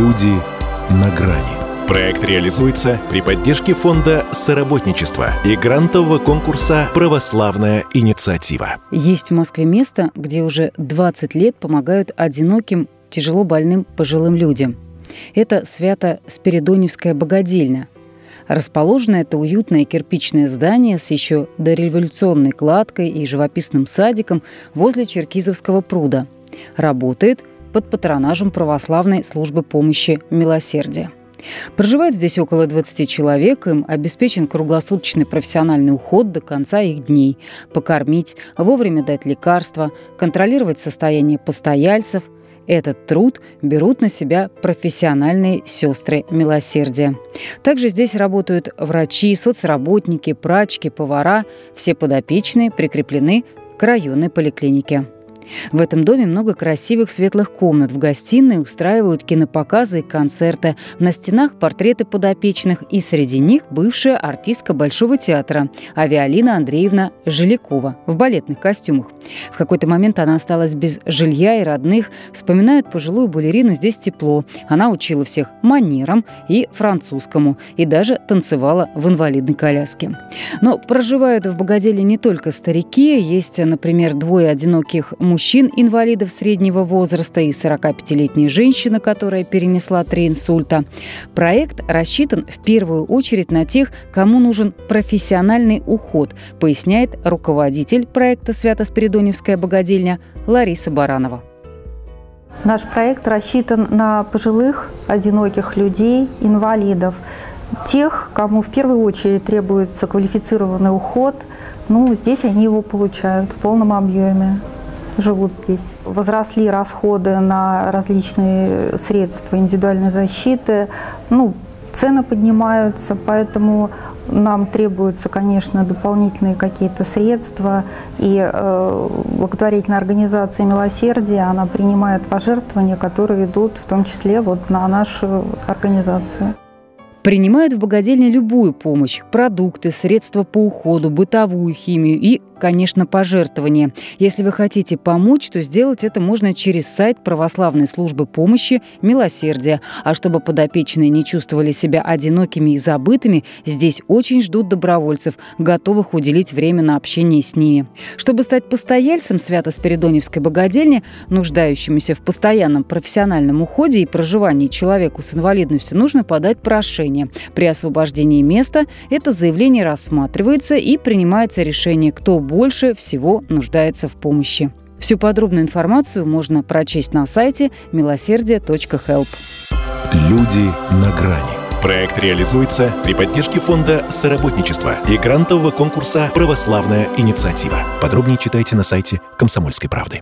Люди на грани. Проект реализуется при поддержке фонда соработничества и грантового конкурса «Православная инициатива». Есть в Москве место, где уже 20 лет помогают одиноким, тяжело больным пожилым людям. Это Свято-Спиридоневская богадельня. Расположено это уютное кирпичное здание с еще дореволюционной кладкой и живописным садиком возле Черкизовского пруда. Работает под патронажем православной службы помощи «Милосердие». Проживает здесь около 20 человек, им обеспечен круглосуточный профессиональный уход до конца их дней. Покормить, вовремя дать лекарства, контролировать состояние постояльцев. Этот труд берут на себя профессиональные сестры милосердия. Также здесь работают врачи, соцработники, прачки, повара. Все подопечные прикреплены к районной поликлинике. В этом доме много красивых светлых комнат. В гостиной устраивают кинопоказы и концерты. На стенах портреты подопечных, и среди них бывшая артистка Большого театра Авиалина Андреевна Жилякова в балетных костюмах. В какой-то момент она осталась без жилья и родных. Вспоминают пожилую балерину здесь тепло. Она учила всех манерам и французскому, и даже танцевала в инвалидной коляске. Но проживают в Богоделе не только старики. Есть, например, двое одиноких мужчин мужчин-инвалидов среднего возраста и 45-летняя женщина, которая перенесла три инсульта. Проект рассчитан в первую очередь на тех, кому нужен профессиональный уход, поясняет руководитель проекта «Свято-Спиридоневская богадельня» Лариса Баранова. Наш проект рассчитан на пожилых, одиноких людей, инвалидов, тех, кому в первую очередь требуется квалифицированный уход. Ну, здесь они его получают в полном объеме живут здесь. Возросли расходы на различные средства индивидуальной защиты. Ну, цены поднимаются, поэтому нам требуются, конечно, дополнительные какие-то средства. И э, благотворительная организация «Милосердие», она принимает пожертвования, которые идут в том числе вот на нашу организацию. Принимают в богадельне любую помощь – продукты, средства по уходу, бытовую химию и конечно, пожертвования. Если вы хотите помочь, то сделать это можно через сайт православной службы помощи «Милосердие». А чтобы подопечные не чувствовали себя одинокими и забытыми, здесь очень ждут добровольцев, готовых уделить время на общение с ними. Чтобы стать постояльцем Свято-Спиридоневской богадельни, нуждающимся в постоянном профессиональном уходе и проживании человеку с инвалидностью, нужно подать прошение. При освобождении места это заявление рассматривается и принимается решение, кто больше всего нуждается в помощи. Всю подробную информацию можно прочесть на сайте милосердие.help. Люди на грани. Проект реализуется при поддержке фонда соработничества и грантового конкурса «Православная инициатива». Подробнее читайте на сайте «Комсомольской правды».